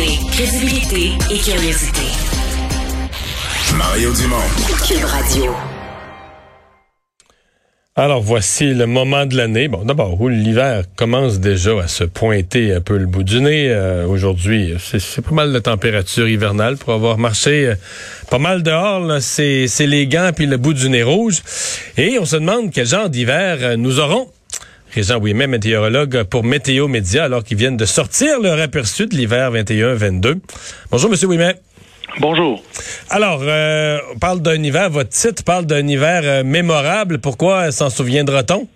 Crédibilité et curiosité. Mario Dumont. Cube Radio. Alors voici le moment de l'année. Bon, d'abord, où l'hiver commence déjà à se pointer un peu le bout du nez. Euh, Aujourd'hui, c'est pas mal de température hivernale pour avoir marché euh, pas mal dehors. C'est les gants puis le bout du nez rouge. Et on se demande quel genre d'hiver euh, nous aurons. Régent Ouimet, météorologue pour Météo Média, alors qu'ils viennent de sortir leur aperçu de l'hiver 21-22. Bonjour, Monsieur Ouimet. Bonjour. Alors, euh, on parle d'un hiver, votre titre parle d'un hiver euh, mémorable. Pourquoi s'en souviendra-t-on?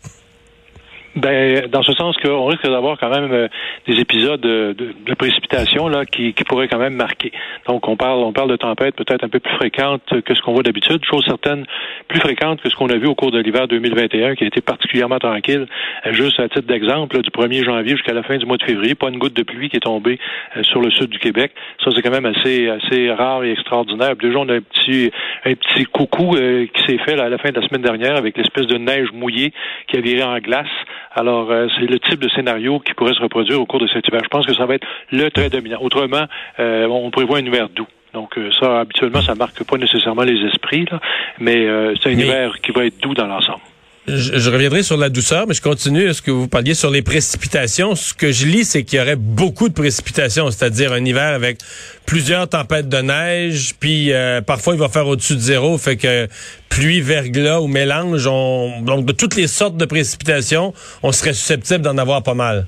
Ben, dans ce sens qu'on risque d'avoir quand même euh, des épisodes de, de, précipitation là qui, pourraient quand même marquer. Donc, on parle, on parle de tempêtes peut-être un peu plus fréquentes que ce qu'on voit d'habitude, chose certaine plus fréquentes que ce qu'on a vu au cours de l'hiver 2021, qui a été particulièrement tranquille. Euh, juste à titre d'exemple, du 1er janvier jusqu'à la fin du mois de février, pas une goutte de pluie qui est tombée euh, sur le sud du Québec. Ça, c'est quand même assez, assez rare et extraordinaire. Déjà, on a un petit, un petit coucou qui s'est fait là, à la fin de la semaine dernière avec l'espèce de neige mouillée qui a viré en glace. Alors, euh, c'est le type de scénario qui pourrait se reproduire au cours de cet hiver. Je pense que ça va être le trait dominant. Autrement, euh, on prévoit un hiver doux. Donc euh, ça, habituellement, ça marque pas nécessairement les esprits, là, mais c'est un hiver qui va être doux dans l'ensemble. Je, reviendrai sur la douceur, mais je continue. Est-ce que vous parliez sur les précipitations? Ce que je lis, c'est qu'il y aurait beaucoup de précipitations, c'est-à-dire un hiver avec plusieurs tempêtes de neige, puis euh, parfois il va faire au-dessus de zéro, fait que pluie, verglas ou mélange, on, donc de toutes les sortes de précipitations, on serait susceptible d'en avoir pas mal.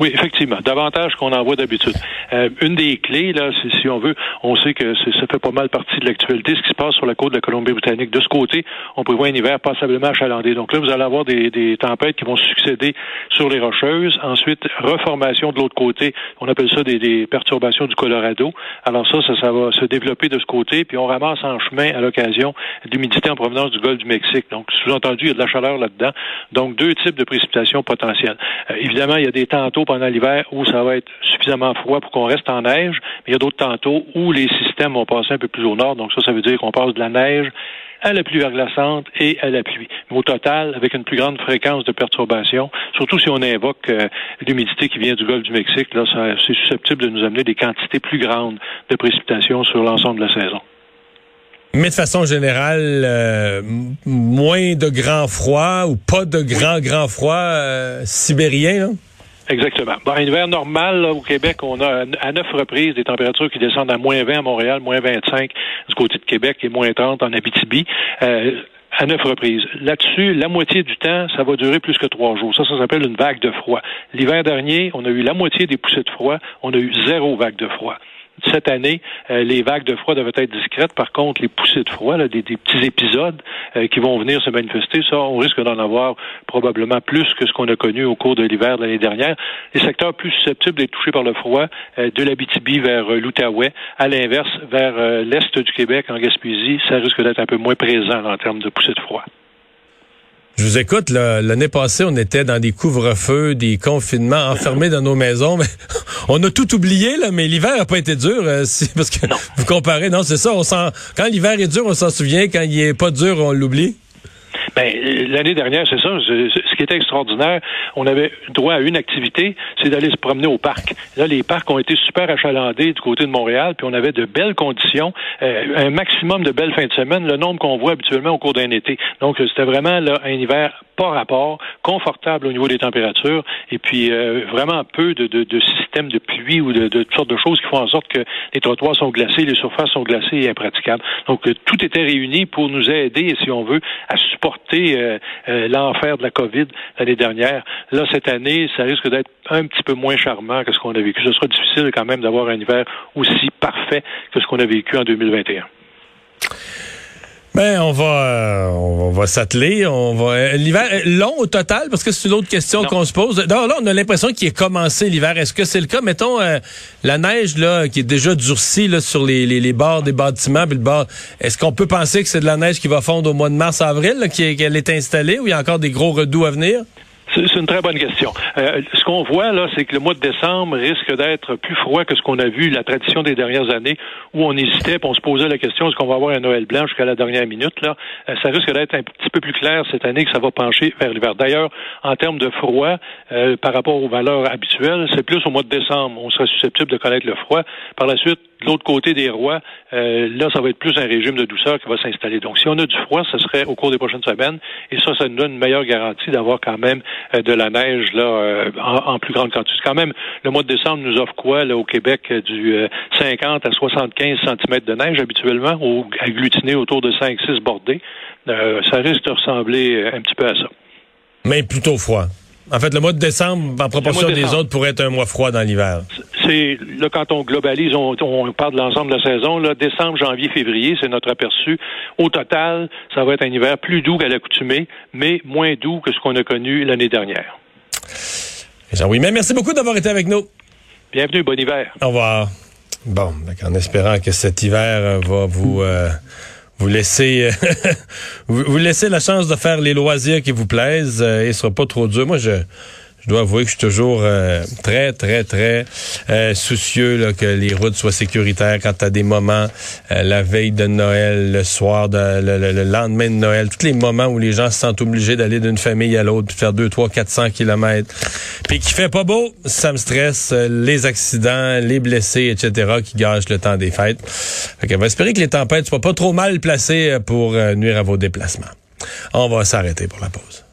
Oui, effectivement, davantage qu'on en voit d'habitude. Euh, une des clés, là, si on veut, on sait que ça fait pas mal partie de l'actualité, ce qui se passe sur la côte de la Colombie-Britannique. De ce côté, on prévoit un hiver passablement achalandé. Donc là, vous allez avoir des, des tempêtes qui vont succéder sur les Rocheuses. Ensuite, reformation de l'autre côté. On appelle ça des, des, perturbations du Colorado. Alors ça, ça, ça va se développer de ce côté. Puis on ramasse en chemin à l'occasion l'humidité en provenance du golfe du Mexique. Donc, sous-entendu, il y a de la chaleur là-dedans. Donc, deux types de précipitations potentielles. Euh, évidemment, il y a des tantôt pendant l'hiver où ça va être suffisamment froid pour qu'on reste en neige, mais il y a d'autres tantôt où les systèmes vont passer un peu plus au nord. Donc ça, ça veut dire qu'on passe de la neige à la pluie verglaçante et à la pluie. Mais au total, avec une plus grande fréquence de perturbation, surtout si on invoque euh, l'humidité qui vient du golfe du Mexique, là, c'est susceptible de nous amener des quantités plus grandes de précipitations sur l'ensemble de la saison. Mais de façon générale, euh, moins de grand froid ou pas de grand, grand froid euh, sibérien, là? Exactement. Un hiver normal, au Québec, on a à neuf reprises des températures qui descendent à moins 20 à Montréal, moins 25 du côté de Québec et moins 30 en Abitibi. Euh, à neuf reprises. Là-dessus, la moitié du temps, ça va durer plus que trois jours. Ça, ça s'appelle une vague de froid. L'hiver dernier, on a eu la moitié des poussées de froid, on a eu zéro vague de froid cette année, euh, les vagues de froid devaient être discrètes. Par contre, les poussées de froid, des, petits épisodes euh, qui vont venir se manifester, ça, on risque d'en avoir probablement plus que ce qu'on a connu au cours de l'hiver de l'année dernière. Les secteurs plus susceptibles d'être touchés par le froid, euh, de l'Abitibi vers l'Outaouais, à l'inverse, vers l'est du Québec, en Gaspésie, ça risque d'être un peu moins présent en termes de poussées de froid. Je vous écoute, l'année passée, on était dans des couvre-feux, des confinements, enfermés dans nos maisons. Mais on a tout oublié, là, mais l'hiver n'a pas été dur. Euh, parce que vous comparez, non, c'est ça. On quand l'hiver est dur, on s'en souvient. Quand il est pas dur, on l'oublie? Ben, l'année dernière, c'est ça. Qui était extraordinaire, on avait droit à une activité, c'est d'aller se promener au parc. Là, les parcs ont été super achalandés du côté de Montréal, puis on avait de belles conditions, euh, un maximum de belles fins de semaine, le nombre qu'on voit habituellement au cours d'un été. Donc, c'était vraiment là, un hiver pas rapport, confortable au niveau des températures, et puis euh, vraiment peu de, de, de, systèmes de pluie ou de, de, toutes sortes de choses qui font en sorte que les trottoirs sont glacés, les surfaces sont glacées et impraticables. Donc, euh, tout était réuni pour nous aider, si on veut, à supporter euh, l'enfer de la COVID l'année dernière. Là, cette année, ça risque d'être un petit peu moins charmant que ce qu'on a vécu. Ce sera difficile quand même d'avoir un hiver aussi parfait que ce qu'on a vécu en 2021. Ben, on va, euh, on va s'atteler. On va euh, l'hiver euh, long au total parce que c'est une autre question qu'on se pose. Non, là, on a l'impression qu'il est commencé l'hiver. Est-ce que c'est le cas? Mettons la neige là qui est déjà durcie là sur les, les, les bords des bâtiments, puis le bord. Est-ce qu'on peut penser que c'est de la neige qui va fondre au mois de mars avril, qu'elle est installée, ou il y a encore des gros redoux à venir? C'est une très bonne question. Euh, ce qu'on voit là, c'est que le mois de décembre risque d'être plus froid que ce qu'on a vu la tradition des dernières années, où on hésitait, puis on se posait la question est-ce qu'on va avoir un Noël blanc jusqu'à la dernière minute là? Euh, ça risque d'être un petit peu plus clair cette année que ça va pencher vers l'hiver. D'ailleurs, en termes de froid, euh, par rapport aux valeurs habituelles, c'est plus au mois de décembre on sera susceptible de connaître le froid. Par la suite, de l'autre côté des rois, là, ça va être plus un régime de douceur qui va s'installer. Donc, si on a du froid, ce serait au cours des prochaines semaines, et ça, ça nous donne une meilleure garantie d'avoir quand même euh, de la neige là euh, en, plus grande quantité. Quand même, le mois de décembre nous offre quoi là au Québec euh, du 50 à 75 cm de neige habituellement, ou agglutiné autour de 5-6 bordées? ça risque de ressembler un petit peu à ça. Mais plutôt froid. En fait, le mois de décembre, en proportion des autres, pourrait être un mois froid dans l'hiver. C'est là quand on globalise, on, on parle de l'ensemble de la saison. Là, décembre, janvier, février, c'est notre aperçu. Au total, ça va être un hiver plus doux qu'à l'accoutumée, mais moins doux que ce qu'on a connu l'année dernière. Jean-Oui, mais merci beaucoup d'avoir été avec nous. Bienvenue, bon hiver. Au revoir. Bon, en espérant que cet hiver va vous euh, vous laissez vous, laissez la chance de faire les loisirs qui vous plaisent euh, et ce sera pas trop dur. Moi, je je dois avouer que je suis toujours euh, très, très, très euh, soucieux que les routes soient sécuritaires quand tu as des moments, la veille de Noël, le soir, de, le, lendemain de Noël, tous les moments où les gens se sentent obligés d'aller d'une famille à l'autre, faire 2, 3, 400 kilomètres. Puis qui fait pas beau, ça me stresse, les accidents, les blessés, etc., qui gâchent le temps des fêtes. Fait on va espérer que les tempêtes soient pas trop mal placées pour nuire à vos déplacements. On va s'arrêter pour la pause.